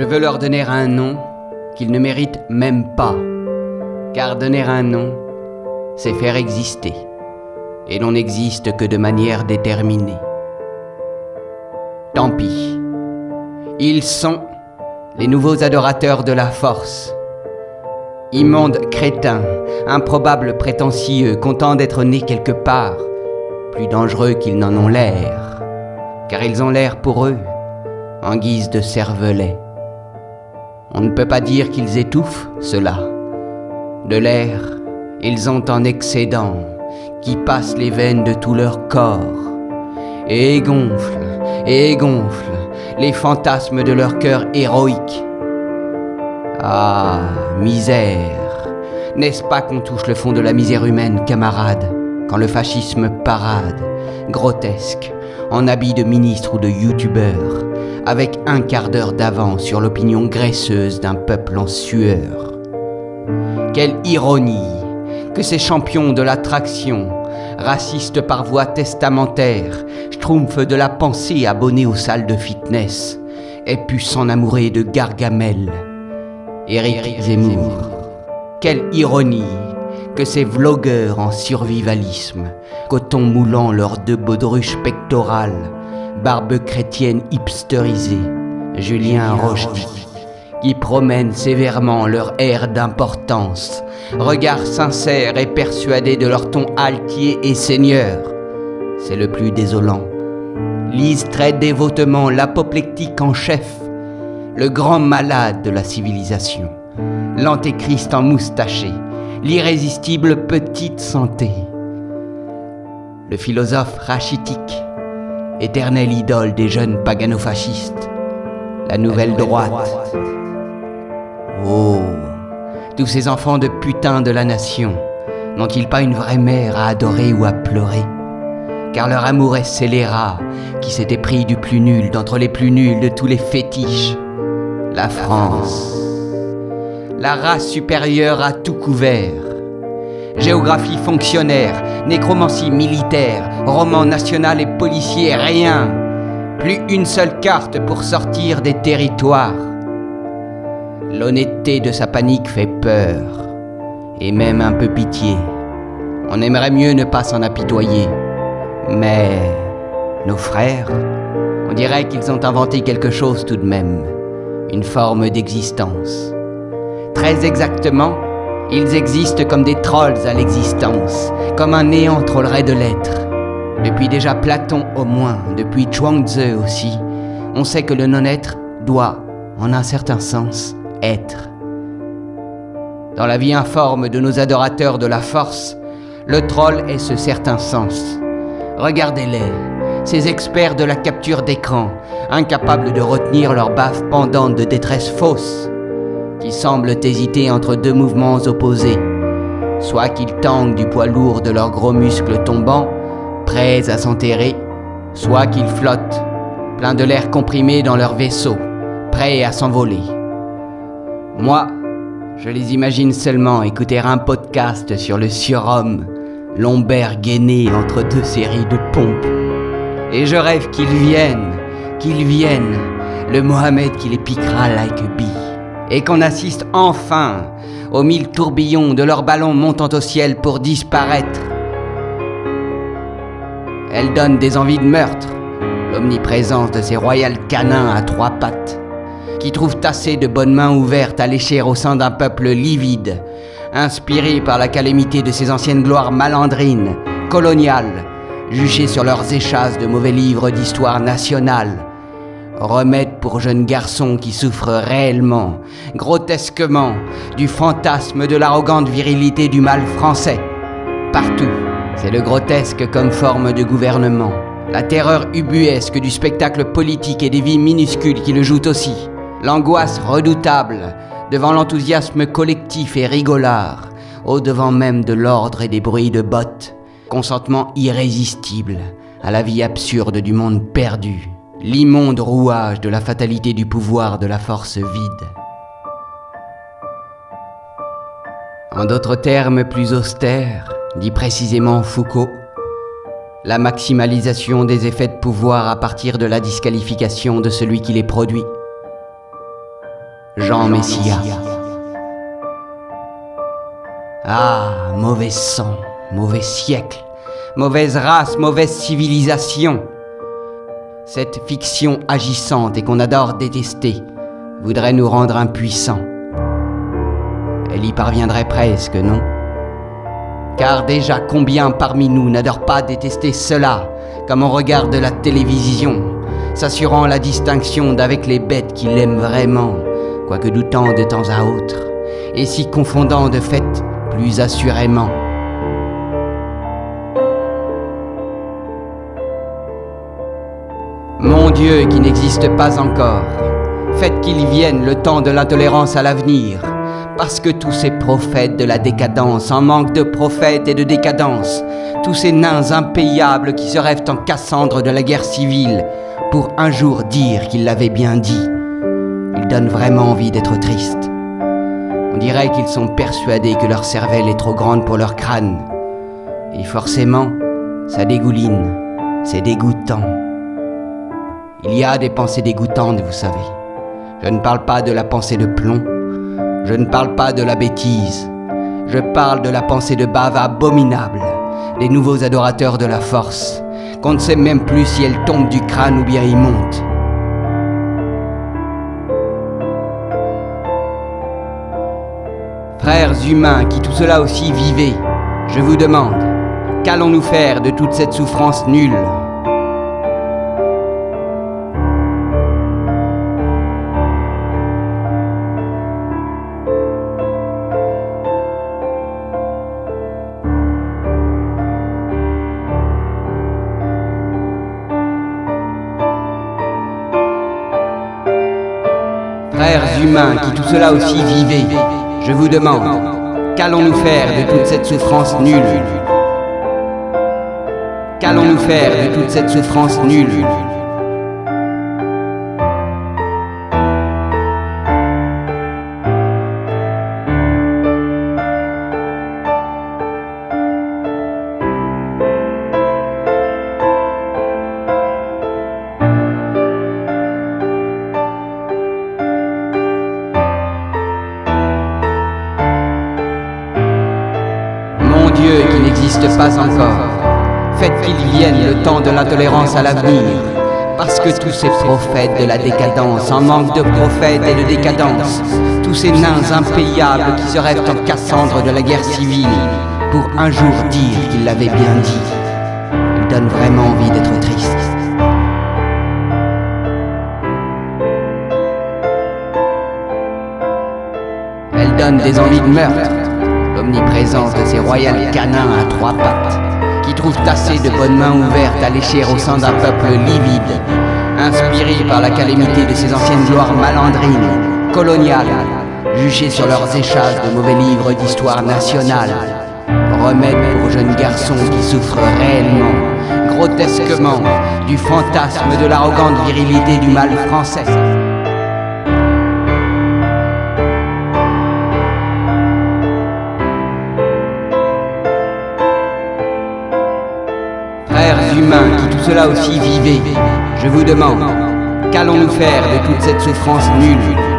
Je veux leur donner un nom qu'ils ne méritent même pas. Car donner un nom, c'est faire exister. Et l'on n'existe que de manière déterminée. Tant pis. Ils sont les nouveaux adorateurs de la force. Immondes crétins, improbables prétentieux, contents d'être nés quelque part, plus dangereux qu'ils n'en ont l'air, car ils ont l'air pour eux, en guise de cervelet. On ne peut pas dire qu'ils étouffent cela. De l'air, ils ont en excédent, qui passe les veines de tout leur corps, et gonfle, et gonfle les fantasmes de leur cœur héroïque. Ah, misère N'est-ce pas qu'on touche le fond de la misère humaine, camarade, quand le fascisme parade, grotesque, en habit de ministre ou de youtubeur, avec un quart d'heure d'avance sur l'opinion graisseuse d'un peuple en sueur. Quelle ironie que ces champions de l'attraction, racistes par voie testamentaire, schtroumpfs de la pensée abonnés aux salles de fitness, aient pu s'enamourer de Gargamel, Éric Zemmour. Quelle ironie que ces vlogueurs en survivalisme, coton moulant leurs deux baudruches pectorales, barbe chrétienne hipsterisée, Julien Rochdy, qui promènent sévèrement leur air d'importance, regard sincère et persuadé de leur ton altier et seigneur. C'est le plus désolant. Lisent très dévotement l'apoplectique en chef, le grand malade de la civilisation, l'antéchrist en moustaché, l'irrésistible petite santé, le philosophe rachitique, éternelle idole des jeunes pagano-fascistes, la nouvelle droite. Oh, tous ces enfants de putain de la nation, n'ont-ils pas une vraie mère à adorer ou à pleurer? Car leur amour est scélérat, qui s'était pris du plus nul d'entre les plus nuls de tous les fétiches, la France. La race supérieure à tout couvert. Géographie fonctionnaire, nécromancie militaire, roman national et policier, rien. Plus une seule carte pour sortir des territoires. L'honnêteté de sa panique fait peur, et même un peu pitié. On aimerait mieux ne pas s'en apitoyer. Mais nos frères, on dirait qu'ils ont inventé quelque chose tout de même, une forme d'existence. Très exactement, ils existent comme des trolls à l'existence, comme un néant trollerait de l'être. Depuis déjà Platon au moins, depuis Zhuangzi aussi, on sait que le non-être doit, en un certain sens, être. Dans la vie informe de nos adorateurs de la force, le troll est ce certain sens. Regardez-les, ces experts de la capture d'écran, incapables de retenir leur baffe pendante de détresse fausse, qui semblent hésiter entre deux mouvements opposés, soit qu'ils tanguent du poids lourd de leurs gros muscles tombants, prêts à s'enterrer, soit qu'ils flottent, pleins de l'air comprimé dans leur vaisseau, prêts à s'envoler. Moi, je les imagine seulement écouter un podcast sur le surhomme, lombaire gainé entre deux séries de pompes. Et je rêve qu'ils viennent, qu'ils viennent, le Mohamed qui les piquera like a bee. Et qu'on assiste enfin aux mille tourbillons de leurs ballons montant au ciel pour disparaître. Elle donne des envies de meurtre, l'omniprésence de ces royales canins à trois pattes qui trouvent assez de bonnes mains ouvertes à lécher au sein d'un peuple livide, inspiré par la calamité de ces anciennes gloires malandrines, coloniales, juchées sur leurs échasses de mauvais livres d'histoire nationale. Remède pour jeunes garçons qui souffrent réellement, grotesquement, du fantasme de l'arrogante virilité du mal français. Partout, c'est le grotesque comme forme de gouvernement, la terreur ubuesque du spectacle politique et des vies minuscules qui le jouent aussi. L'angoisse redoutable devant l'enthousiasme collectif et rigolard, au devant même de l'ordre et des bruits de bottes, consentement irrésistible à la vie absurde du monde perdu, l'immonde rouage de la fatalité du pouvoir de la force vide. En d'autres termes plus austères, dit précisément Foucault, la maximalisation des effets de pouvoir à partir de la disqualification de celui qui les produit Jean Messia. Ah, mauvais sang, mauvais siècle, mauvaise race, mauvaise civilisation. Cette fiction agissante et qu'on adore détester voudrait nous rendre impuissants. Elle y parviendrait presque, non? Car déjà combien parmi nous n'adorent pas détester cela, comme on regarde la télévision, s'assurant la distinction d'avec les bêtes qui l'aiment vraiment, quoique doutant de temps à autre, et s'y confondant de fait plus assurément? Dieu qui n'existe pas encore, faites qu'il vienne le temps de l'intolérance à l'avenir, parce que tous ces prophètes de la décadence en manque de prophètes et de décadence, tous ces nains impayables qui se rêvent en Cassandre de la guerre civile, pour un jour dire qu'ils l'avaient bien dit, ils donnent vraiment envie d'être tristes. On dirait qu'ils sont persuadés que leur cervelle est trop grande pour leur crâne. Et forcément, ça dégouline, c'est dégoûtant. Il y a des pensées dégoûtantes, vous savez. Je ne parle pas de la pensée de plomb, je ne parle pas de la bêtise, je parle de la pensée de bave abominable, des nouveaux adorateurs de la force, qu'on ne sait même plus si elle tombe du crâne ou bien y monte. Frères humains qui tout cela aussi vivez, je vous demande, qu'allons-nous faire de toute cette souffrance nulle? Frères humains qui tout cela aussi vivez, je vous demande, qu'allons-nous faire de toute cette souffrance nulle? Qu'allons-nous faire de toute cette souffrance nulle pas encore, faites qu'il vienne le temps de l'intolérance à l'avenir, parce que tous ces prophètes de la décadence, en manque de prophètes et de décadence, tous ces nains impayables qui se rêvent en Cassandre de la guerre civile, pour un jour dire qu'ils l'avaient bien dit, ils donnent vraiment envie d'être tristes. Elle donne des envies de meurtre, l'omniprésence de ces royales canins à trois pattes, qui trouvent assez de bonnes mains ouvertes à lécher au sein d'un peuple livide, inspiré par la calamité de ces anciennes gloires malandrines, coloniales, jugées sur leurs échasses de mauvais livres d'histoire nationale, remède pour jeunes garçons qui souffrent réellement, grotesquement, du fantasme de l'arrogante virilité du mal français. Qui tout cela aussi vivez, je vous demande, qu'allons-nous faire de toute cette souffrance nulle?